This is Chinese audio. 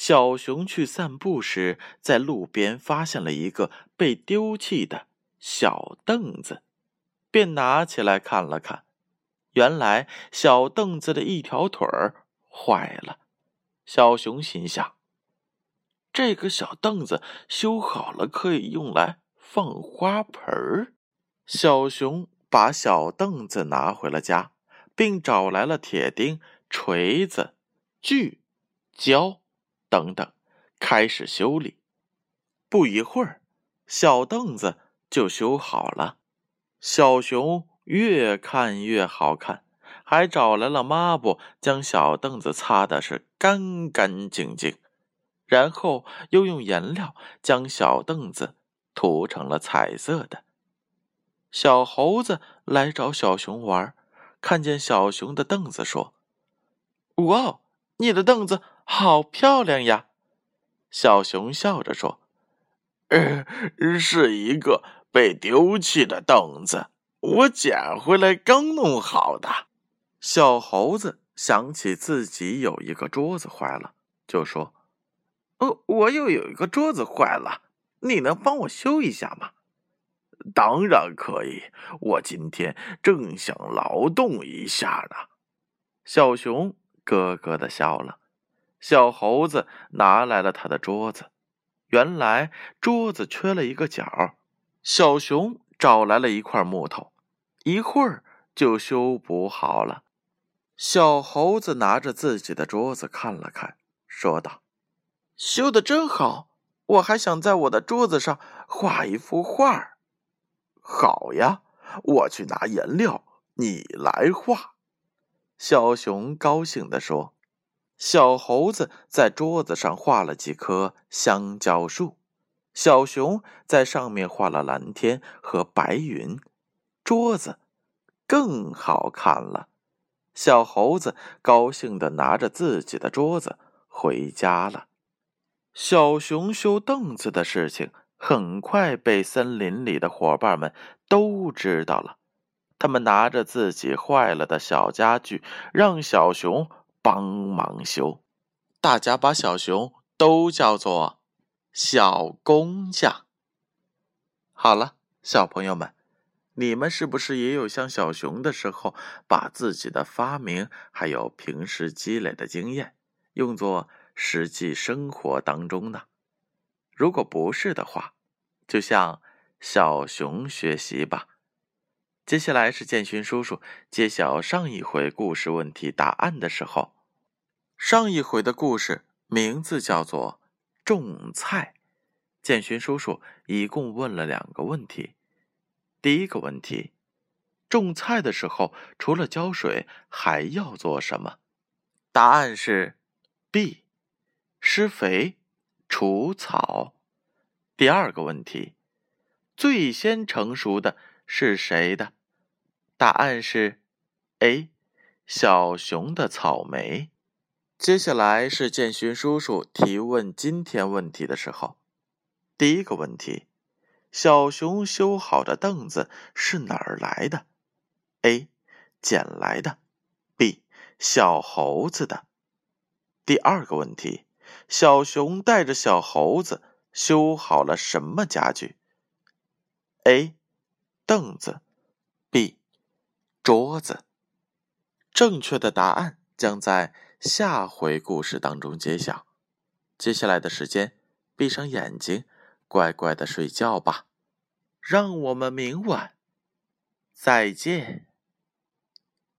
小熊去散步时，在路边发现了一个被丢弃的小凳子，便拿起来看了看。原来，小凳子的一条腿儿坏了。小熊心想：“这个小凳子修好了，可以用来放花盆儿。”小熊把小凳子拿回了家，并找来了铁钉、锤子、锯、胶。等等，开始修理。不一会儿，小凳子就修好了。小熊越看越好看，还找来了抹布，将小凳子擦的是干干净净。然后又用颜料将小凳子涂成了彩色的。小猴子来找小熊玩，看见小熊的凳子，说：“哇，你的凳子！”好漂亮呀！小熊笑着说：“呃，是一个被丢弃的凳子，我捡回来刚弄好的。”小猴子想起自己有一个桌子坏了，就说：“哦，我又有一个桌子坏了，你能帮我修一下吗？”“当然可以，我今天正想劳动一下呢。”小熊咯咯的笑了。小猴子拿来了他的桌子，原来桌子缺了一个角。小熊找来了一块木头，一会儿就修补好了。小猴子拿着自己的桌子看了看，说道：“修的真好，我还想在我的桌子上画一幅画。”“好呀，我去拿颜料，你来画。”小熊高兴地说。小猴子在桌子上画了几棵香蕉树，小熊在上面画了蓝天和白云，桌子更好看了。小猴子高兴的拿着自己的桌子回家了。小熊修凳子的事情很快被森林里的伙伴们都知道了，他们拿着自己坏了的小家具，让小熊。帮忙修，大家把小熊都叫做小工匠。好了，小朋友们，你们是不是也有像小熊的时候，把自己的发明还有平时积累的经验用作实际生活当中呢？如果不是的话，就向小熊学习吧。接下来是建勋叔叔揭晓上一回故事问题答案的时候。上一回的故事名字叫做“种菜”。建勋叔叔一共问了两个问题。第一个问题：种菜的时候，除了浇水，还要做什么？答案是 B：施肥、除草。第二个问题：最先成熟的是谁的？答案是 A：小熊的草莓。接下来是建勋叔叔提问今天问题的时候。第一个问题：小熊修好的凳子是哪儿来的？A. 捡来的。B. 小猴子的。第二个问题：小熊带着小猴子修好了什么家具？A. 凳子。B. 桌子。正确的答案将在。下回故事当中揭晓。接下来的时间，闭上眼睛，乖乖的睡觉吧。让我们明晚再见。